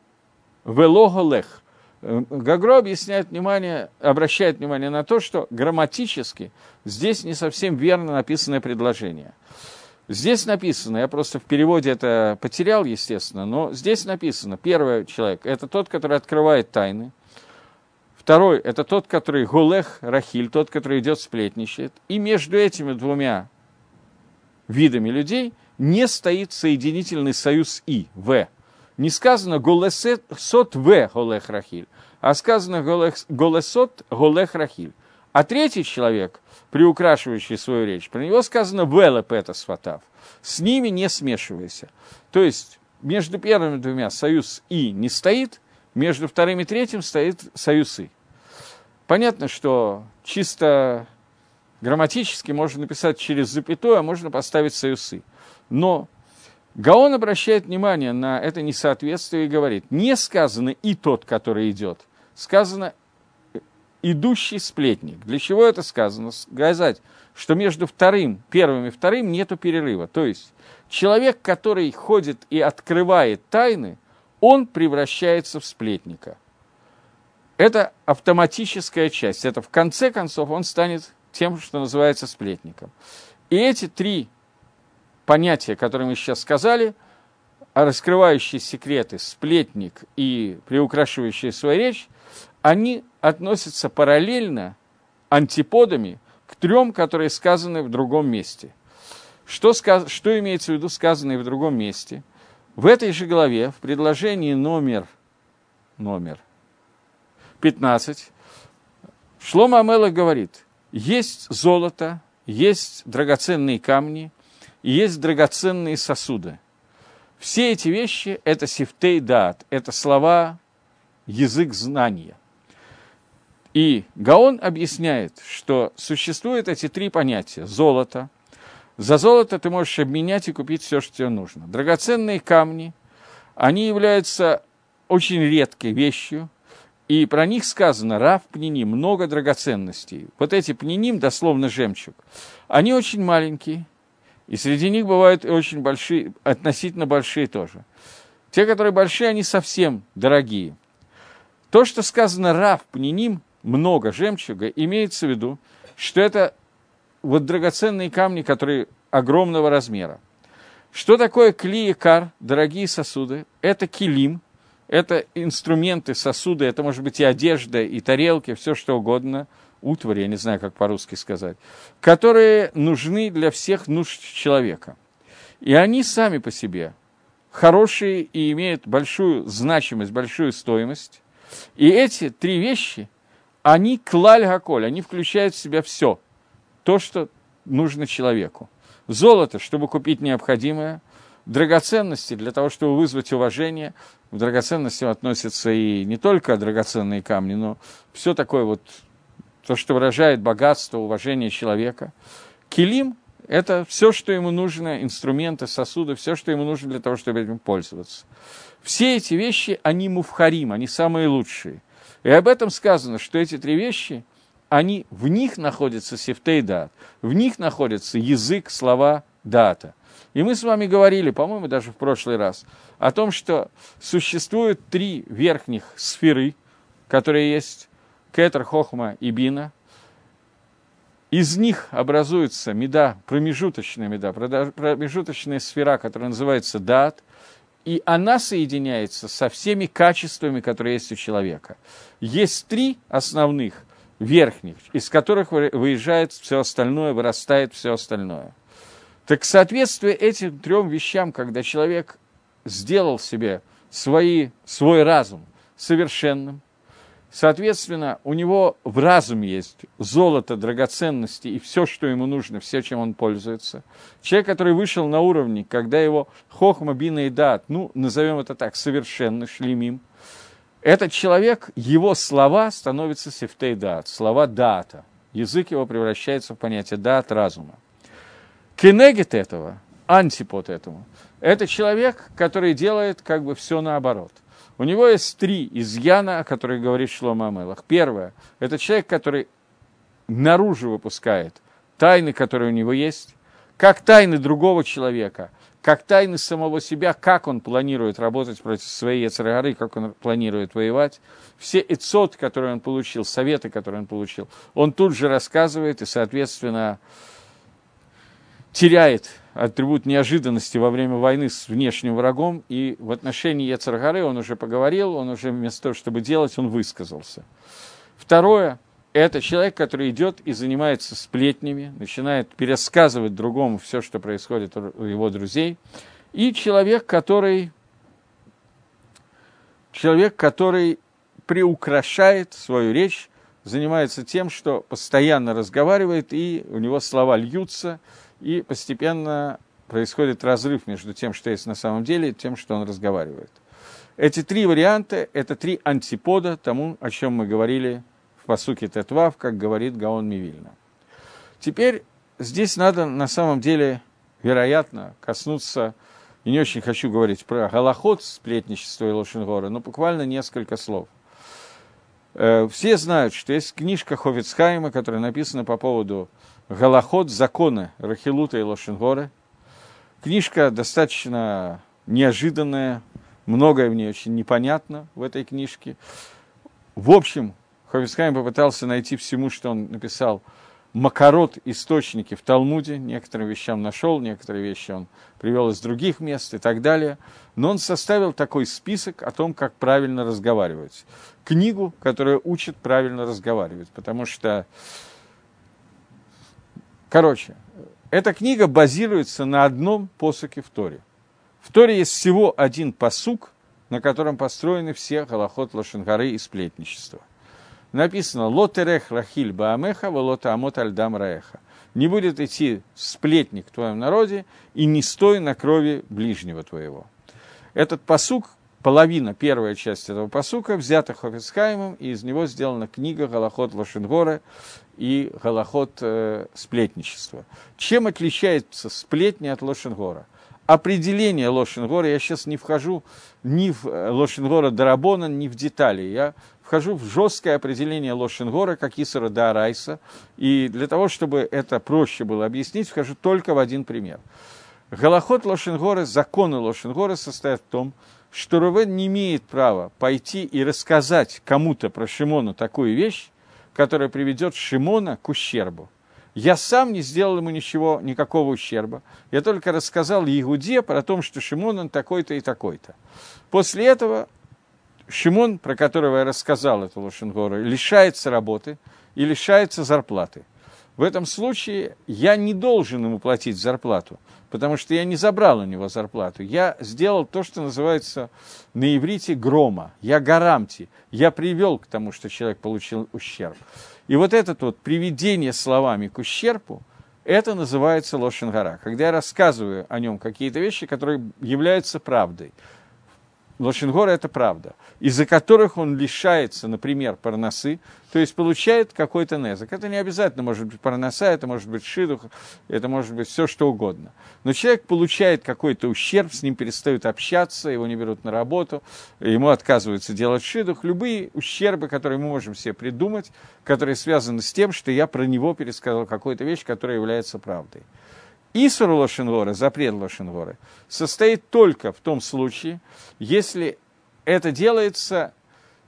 Speaker 1: вело Голех». Э, Гагро объясняет внимание, обращает внимание на то, что грамматически здесь не совсем верно написанное предложение. Здесь написано, я просто в переводе это потерял, естественно, но здесь написано, первый человек – это тот, который открывает тайны, второй – это тот, который гулех рахиль, тот, который идет сплетничает, и между этими двумя видами людей – не стоит соединительный союз «и», «в». Не сказано «голесот в голех рахиль», а сказано «голесот голех рахиль». А третий человек, приукрашивающий свою речь, про него сказано «велепета сватав». С ними не смешивайся. То есть между первыми двумя союз «и» не стоит, между вторым и третьим стоит союз «и». Понятно, что чисто грамматически можно написать через запятую, а можно поставить союз «и». Но Гаон обращает внимание на это несоответствие и говорит, не сказано «и тот, который идет», сказано «идущий сплетник». Для чего это сказано? Сказать, что между вторым, первым и вторым нету перерыва. То есть человек, который ходит и открывает тайны, он превращается в сплетника. Это автоматическая часть. Это в конце концов он станет тем, что называется сплетником. И эти три понятия, которые мы сейчас сказали, а раскрывающие секреты, сплетник и приукрашивающие свою речь, они относятся параллельно антиподами к трем, которые сказаны в другом месте. Что, сказ... что имеется в виду сказанное в другом месте? В этой же главе, в предложении номер, номер 15, Шлома Амела говорит, есть золото, есть драгоценные камни, и есть драгоценные сосуды. Все эти вещи – это сифтей дат, это слова, язык знания. И Гаон объясняет, что существуют эти три понятия – золото. За золото ты можешь обменять и купить все, что тебе нужно. Драгоценные камни, они являются очень редкой вещью, и про них сказано «Рав пниним», много драгоценностей. Вот эти пниним, дословно жемчуг, они очень маленькие, и среди них бывают очень большие, относительно большие тоже. Те, которые большие, они совсем дорогие. То, что сказано «Рав пниним», много жемчуга, имеется в виду, что это вот драгоценные камни, которые огромного размера. Что такое клиекар, дорогие сосуды? Это килим, это инструменты, сосуды, это может быть и одежда, и тарелки, все что угодно, утварь, я не знаю, как по-русски сказать, которые нужны для всех нужд человека. И они сами по себе хорошие и имеют большую значимость, большую стоимость. И эти три вещи – они клаль гаколь, они включают в себя все, то, что нужно человеку. Золото, чтобы купить необходимое, драгоценности для того, чтобы вызвать уважение. В драгоценности относятся и не только драгоценные камни, но все такое вот, то, что выражает богатство, уважение человека. Килим – это все, что ему нужно, инструменты, сосуды, все, что ему нужно для того, чтобы этим пользоваться. Все эти вещи, они муфхарим, они самые лучшие – и об этом сказано, что эти три вещи, они, в них находится сифтей дат, в них находится язык, слова дата. И мы с вами говорили, по-моему, даже в прошлый раз, о том, что существуют три верхних сферы, которые есть Кетер, Хохма и Бина. Из них образуется меда, промежуточная меда, промежуточная сфера, которая называется дат – и она соединяется со всеми качествами, которые есть у человека. Есть три основных, верхних, из которых выезжает все остальное, вырастает все остальное. Так соответствие этим трем вещам, когда человек сделал себе свои, свой разум совершенным, Соответственно, у него в разуме есть золото, драгоценности и все, что ему нужно, все, чем он пользуется. Человек, который вышел на уровне, когда его хохма, бина и дат, ну, назовем это так, совершенно шлемим, этот человек, его слова становятся сефтей дат, слова дата. Язык его превращается в понятие дат разума. Кенегет этого, антипод этому, это человек, который делает как бы все наоборот – у него есть три изъяна, о которых говорит Шлома Амелах. Первое – это человек, который наружу выпускает тайны, которые у него есть, как тайны другого человека, как тайны самого себя, как он планирует работать против своей Яцерагары, как он планирует воевать. Все эцот, которые он получил, советы, которые он получил, он тут же рассказывает и, соответственно, теряет атрибут неожиданности во время войны с внешним врагом, и в отношении Ецаргары он уже поговорил, он уже вместо того, чтобы делать, он высказался. Второе – это человек, который идет и занимается сплетнями, начинает пересказывать другому все, что происходит у его друзей, и человек, который, человек, который приукрашает свою речь, занимается тем, что постоянно разговаривает, и у него слова льются – и постепенно происходит разрыв между тем, что есть на самом деле, и тем, что он разговаривает. Эти три варианта – это три антипода тому, о чем мы говорили в посуке Тетвав, как говорит Гаон Мивильна. Теперь здесь надо на самом деле, вероятно, коснуться, и не очень хочу говорить про голоход, сплетничество и Лошенгора, но буквально несколько слов. Э, все знают, что есть книжка Ховицхайма, которая написана по поводу Галахот законы Рахилута и Лошенгоры. Книжка достаточно неожиданная, многое в ней очень непонятно в этой книжке. В общем, Хофицхайм попытался найти всему, что он написал, макарот, источники в Талмуде, некоторым вещам нашел, некоторые вещи он привел из других мест и так далее. Но он составил такой список о том, как правильно разговаривать. Книгу, которая учит правильно разговаривать, потому что, короче, эта книга базируется на одном посоке в Торе. В Торе есть всего один посук, на котором построены все Галахот Лошенгары и сплетничество написано «Лотерех рахиль баамеха, волота амот альдам раеха». Не будет идти сплетник в твоем народе, и не стой на крови ближнего твоего. Этот посук, половина, первая часть этого посука, взята Хофицхаймом, и из него сделана книга Галахот Лошенгора и Галахот э, сплетничества. Чем отличается сплетни от Лошенгора? Определение Лошенгора, я сейчас не вхожу ни в э, Лошенгора Дарабона, ни в детали. Я вхожу в жесткое определение Лошенгора, как Исара да Арайса, и для того, чтобы это проще было объяснить, вхожу только в один пример. Голоход Лошенгора, законы Лошенгора состоят в том, что Рувен не имеет права пойти и рассказать кому-то про Шимона такую вещь, которая приведет Шимона к ущербу. Я сам не сделал ему ничего, никакого ущерба. Я только рассказал Егуде про то, что Шимон он такой-то и такой-то. После этого Шимон, про которого я рассказал эту Лошенгору, лишается работы и лишается зарплаты. В этом случае я не должен ему платить зарплату, потому что я не забрал у него зарплату. Я сделал то, что называется на иврите грома. Я гарамти. Я привел к тому, что человек получил ущерб. И вот это вот приведение словами к ущербу, это называется лошенгара. Когда я рассказываю о нем какие-то вещи, которые являются правдой. Лошенгора – это правда, из-за которых он лишается, например, парносы, то есть получает какой-то незак. Это не обязательно может быть парноса, это может быть шидух, это может быть все что угодно. Но человек получает какой-то ущерб, с ним перестают общаться, его не берут на работу, ему отказываются делать шидух. Любые ущербы, которые мы можем себе придумать, которые связаны с тем, что я про него пересказал какую-то вещь, которая является правдой. Исур Лошенгора, запрет Лошенгора, состоит только в том случае, если это делается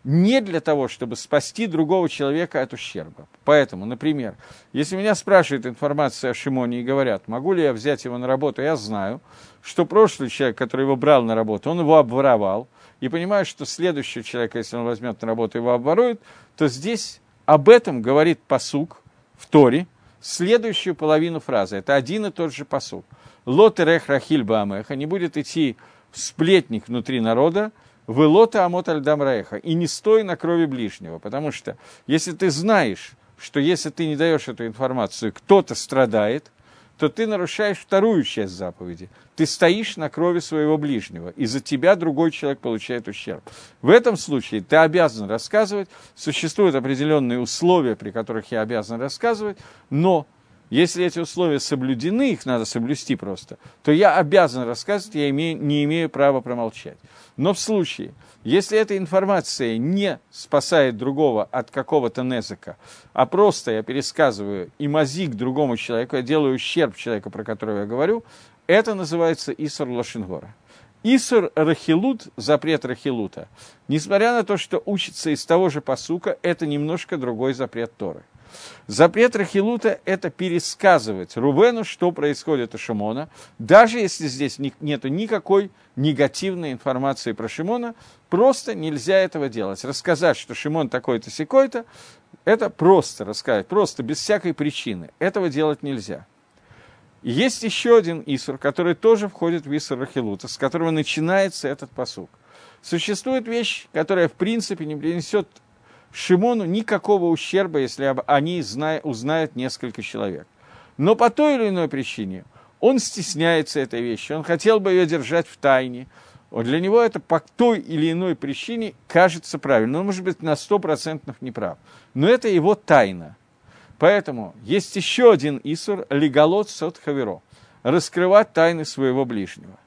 Speaker 1: не для того, чтобы спасти другого человека от ущерба. Поэтому, например, если меня спрашивают информацию о Шимоне и говорят, могу ли я взять его на работу, я знаю, что прошлый человек, который его брал на работу, он его обворовал, и понимаю, что следующий человек, если он возьмет на работу, его обворует, то здесь об этом говорит посук в Торе – следующую половину фразы. Это один и тот же посуд. Лот рех рахиль баамеха, не будет идти сплетник внутри народа, вы лота амот альдам раеха, и не стой на крови ближнего, потому что если ты знаешь, что если ты не даешь эту информацию, кто-то страдает, то ты нарушаешь вторую часть заповеди. Ты стоишь на крови своего ближнего, и за тебя другой человек получает ущерб. В этом случае ты обязан рассказывать, существуют определенные условия, при которых я обязан рассказывать, но если эти условия соблюдены, их надо соблюсти просто, то я обязан рассказывать, я имею, не имею права промолчать. Но в случае, если эта информация не спасает другого от какого-то незака, а просто я пересказываю и мазик другому человеку, я делаю ущерб человеку, про которого я говорю, это называется Исур Лошенгора. Исур Рахилут, запрет Рахилута, несмотря на то, что учится из того же посука, это немножко другой запрет Торы. Запрет Рахилута – это пересказывать Рубену, что происходит у Шимона, даже если здесь нет никакой негативной информации про Шимона, просто нельзя этого делать. Рассказать, что Шимон такой-то, секой-то, это просто рассказать, просто без всякой причины. Этого делать нельзя. есть еще один Исур, который тоже входит в Исур Рахилута, с которого начинается этот посук. Существует вещь, которая в принципе не принесет Шимону никакого ущерба, если они узнают несколько человек. Но по той или иной причине он стесняется этой вещи, он хотел бы ее держать в тайне. Для него это по той или иной причине кажется правильным. Он может быть на сто процентов неправ. Но это его тайна. Поэтому есть еще один Исур, леголот сот раскрывать тайны своего ближнего.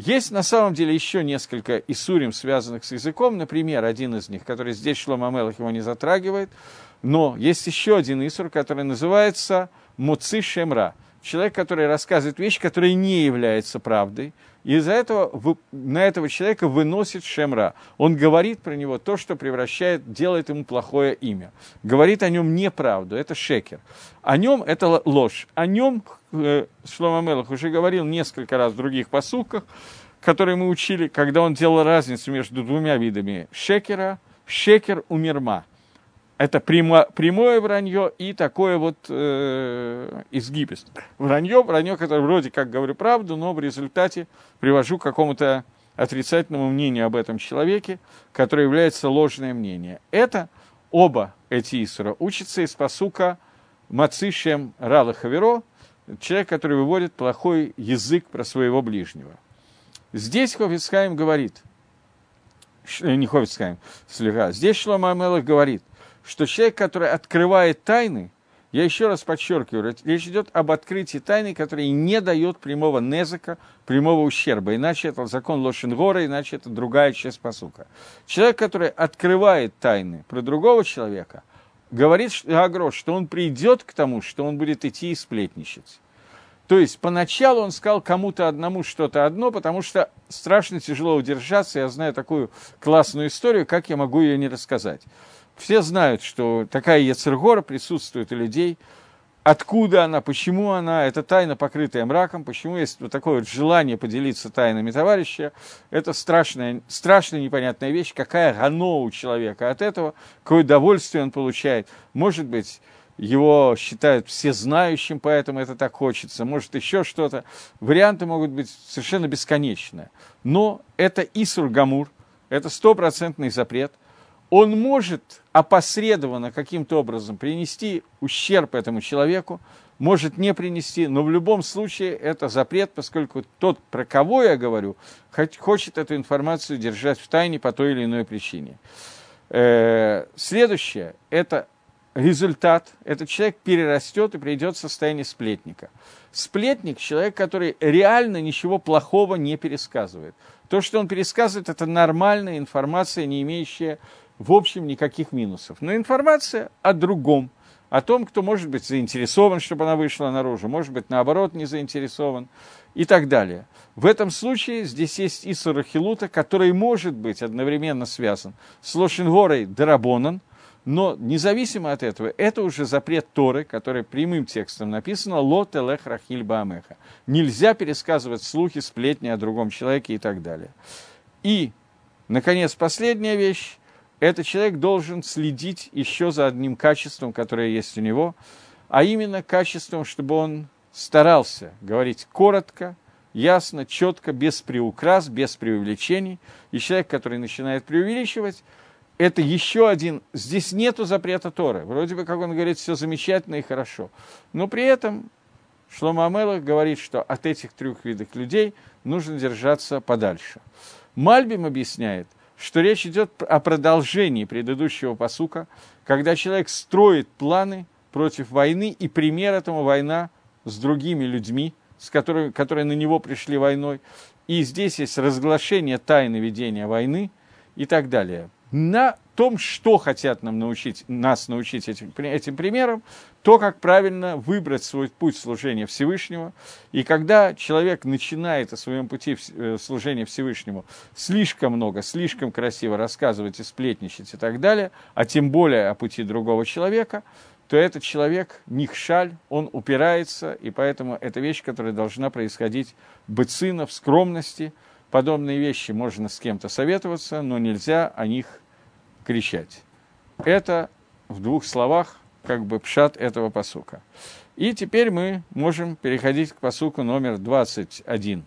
Speaker 1: Есть на самом деле еще несколько исурим, связанных с языком. Например, один из них, который здесь Шлома Мелах его не затрагивает. Но есть еще один исур, который называется Муци Шемра. Человек, который рассказывает вещь, которая не является правдой. И из-за этого на этого человека выносит Шемра. Он говорит про него то, что превращает, делает ему плохое имя. Говорит о нем неправду, это шекер. О нем это ложь. О нем э, Шлома Мелах уже говорил несколько раз в других посылках, которые мы учили, когда он делал разницу между двумя видами шекера, шекер у мирма. Это прямо, прямое вранье и такое вот э, изгибист. Вранье, вранье, которое вроде как говорю правду, но в результате привожу к какому-то отрицательному мнению об этом человеке, которое является ложное мнение. Это оба эти Исура учатся из посука Мацишем Рала Хаверо, человек, который выводит плохой язык про своего ближнего. Здесь Хофицхайм говорит, не Хофицхайм, слегка, здесь Шлома Амелах говорит, что человек, который открывает тайны, я еще раз подчеркиваю, речь идет об открытии тайны, которая не дает прямого незака, прямого ущерба. Иначе это закон Лошенгора, иначе это другая часть посука. Человек, который открывает тайны про другого человека, говорит Агро, что он придет к тому, что он будет идти и сплетничать. То есть поначалу он сказал кому-то одному что-то одно, потому что страшно тяжело удержаться. Я знаю такую классную историю, как я могу ее не рассказать. Все знают, что такая Ецергора присутствует у людей. Откуда она, почему она, это тайна, покрытая мраком, почему есть вот такое вот желание поделиться тайнами товарища. Это страшная, страшная непонятная вещь, какая гано у человека от этого, какое удовольствие он получает. Может быть, его считают всезнающим, поэтому это так хочется, может еще что-то. Варианты могут быть совершенно бесконечные. Но это Исур Гамур, это стопроцентный запрет – он может опосредованно каким-то образом принести ущерб этому человеку, может не принести, но в любом случае это запрет, поскольку тот, про кого я говорю, хочет эту информацию держать в тайне по той или иной причине. Э, следующее – это результат. Этот человек перерастет и придет в состояние сплетника. Сплетник – человек, который реально ничего плохого не пересказывает. То, что он пересказывает, это нормальная информация, не имеющая в общем, никаких минусов. Но информация о другом, о том, кто может быть заинтересован, чтобы она вышла наружу, может быть, наоборот, не заинтересован и так далее. В этом случае здесь есть Исура Хилута, который может быть одновременно связан с Лошингорой Дарабонан, но независимо от этого, это уже запрет Торы, который прямым текстом написано «Ло телех рахиль баамеха». Нельзя пересказывать слухи, сплетни о другом человеке и так далее. И, наконец, последняя вещь этот человек должен следить еще за одним качеством, которое есть у него, а именно качеством, чтобы он старался говорить коротко, ясно, четко, без приукрас, без преувеличений. И человек, который начинает преувеличивать, это еще один... Здесь нету запрета Торы. Вроде бы, как он говорит, все замечательно и хорошо. Но при этом Шлома Амелах говорит, что от этих трех видов людей нужно держаться подальше. Мальбим объясняет – что речь идет о продолжении предыдущего посука, когда человек строит планы против войны, и пример этому война с другими людьми, с которыми, которые на него пришли войной. И здесь есть разглашение тайны ведения войны и так далее на том, что хотят нам научить, нас научить этим, этим примером, то, как правильно выбрать свой путь служения Всевышнего. И когда человек начинает о своем пути э, служения Всевышнему слишком много, слишком красиво рассказывать и сплетничать и так далее, а тем более о пути другого человека, то этот человек нихшаль, он упирается, и поэтому это вещь, которая должна происходить быцина, в скромности – подобные вещи можно с кем-то советоваться, но нельзя о них кричать. Это в двух словах как бы пшат этого посука. И теперь мы можем переходить к посуку номер 21.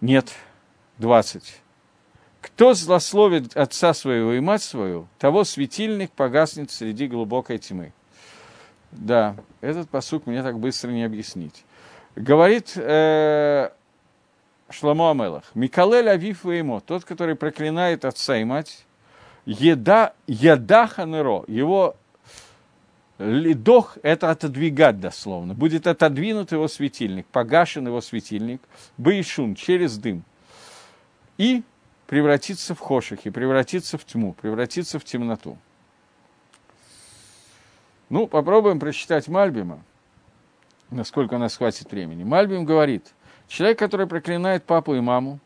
Speaker 1: Нет, 20. Кто злословит отца своего и мать свою, того светильник погаснет среди глубокой тьмы. Да, этот посук мне так быстро не объяснить. Говорит э, Шламо Амелах. Микалель Авиф ему, тот, который проклинает отца и мать, еда, еда ханеро, его лидох – это отодвигать дословно. Будет отодвинут его светильник, погашен его светильник, бейшун, через дым. И превратиться в хошихи, превратиться в тьму, превратиться в темноту. Ну, попробуем прочитать Мальбима, насколько у нас хватит времени. Мальбим говорит – Человек, который проклинает папу и маму,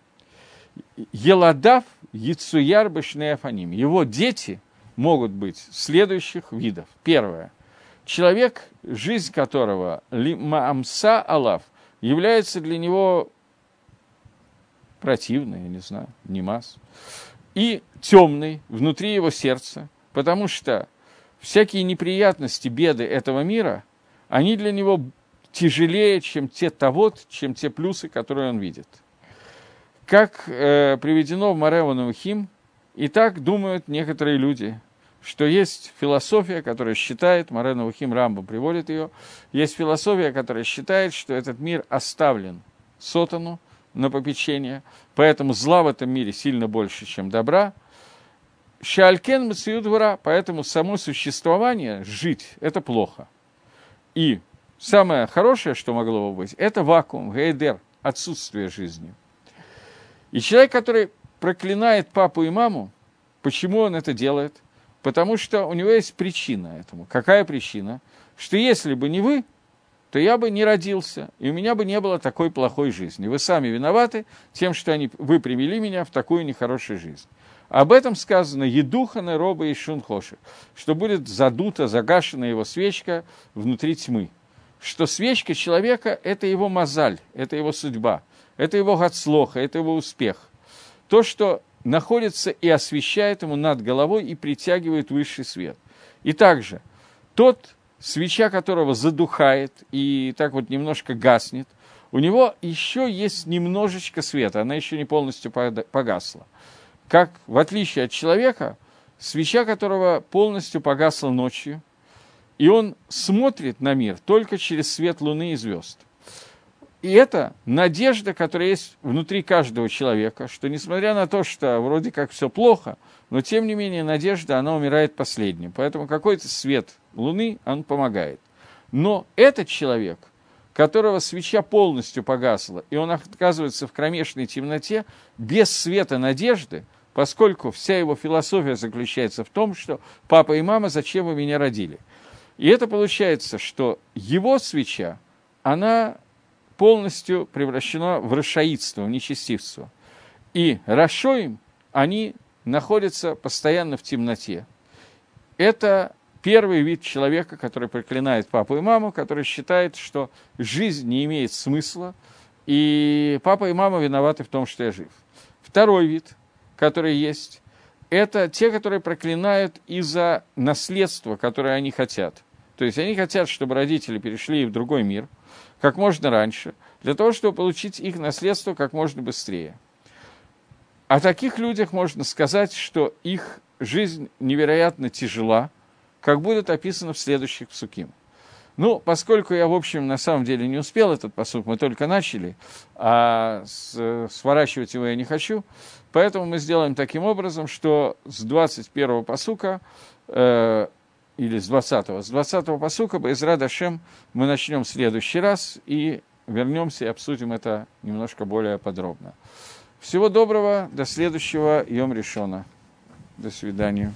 Speaker 1: Еладав Яцуяр Бешнеафаним. Его дети могут быть следующих видов. Первое. Человек, жизнь которого Маамса Алав является для него противной, я не знаю, немас, и темный внутри его сердца, потому что всякие неприятности, беды этого мира, они для него тяжелее, чем те того, чем те плюсы, которые он видит. Как э, приведено в Маревану Хим, и так думают некоторые люди, что есть философия, которая считает, Марена Хим Рамбо приводит ее, есть философия, которая считает, что этот мир оставлен сотану на попечение, поэтому зла в этом мире сильно больше, чем добра. Шалькен Мациюдвара, поэтому само существование, жить, это плохо. И самое хорошее, что могло бы быть, это вакуум, гейдер, отсутствие жизни. И человек, который проклинает папу и маму, почему он это делает? Потому что у него есть причина этому. Какая причина? Что если бы не вы, то я бы не родился, и у меня бы не было такой плохой жизни. Вы сами виноваты тем, что они, вы привели меня в такую нехорошую жизнь. Об этом сказано «Едуханы роба и шунхоши», что будет задута, загашена его свечка внутри тьмы. Что свечка человека – это его мозаль, это его судьба, это его гацлоха, это его успех. То, что находится и освещает ему над головой и притягивает высший свет. И также тот, свеча которого задухает и так вот немножко гаснет, у него еще есть немножечко света, она еще не полностью погасла как в отличие от человека, свеча которого полностью погасла ночью, и он смотрит на мир только через свет луны и звезд. И это надежда, которая есть внутри каждого человека, что несмотря на то, что вроде как все плохо, но тем не менее надежда, она умирает последним. Поэтому какой-то свет луны, он помогает. Но этот человек, которого свеча полностью погасла, и он оказывается в кромешной темноте, без света надежды – поскольку вся его философия заключается в том, что папа и мама, зачем вы меня родили. И это получается, что его свеча, она полностью превращена в расшаидство, в нечестивство. И Рашоим, они находятся постоянно в темноте. Это первый вид человека, который проклинает папу и маму, который считает, что жизнь не имеет смысла, и папа и мама виноваты в том, что я жив. Второй вид – которые есть, это те, которые проклинают из-за наследства, которое они хотят. То есть они хотят, чтобы родители перешли в другой мир как можно раньше, для того, чтобы получить их наследство как можно быстрее. О таких людях можно сказать, что их жизнь невероятно тяжела, как будет описано в следующих псуким. Ну, поскольку я, в общем, на самом деле не успел этот посуд, мы только начали, а сворачивать его я не хочу, поэтому мы сделаем таким образом, что с 21-го посука, э, или с 20-го, с 20-го посука, Байзра Дашем, мы начнем в следующий раз и вернемся и обсудим это немножко более подробно. Всего доброго, до следующего Йом Решона. До свидания.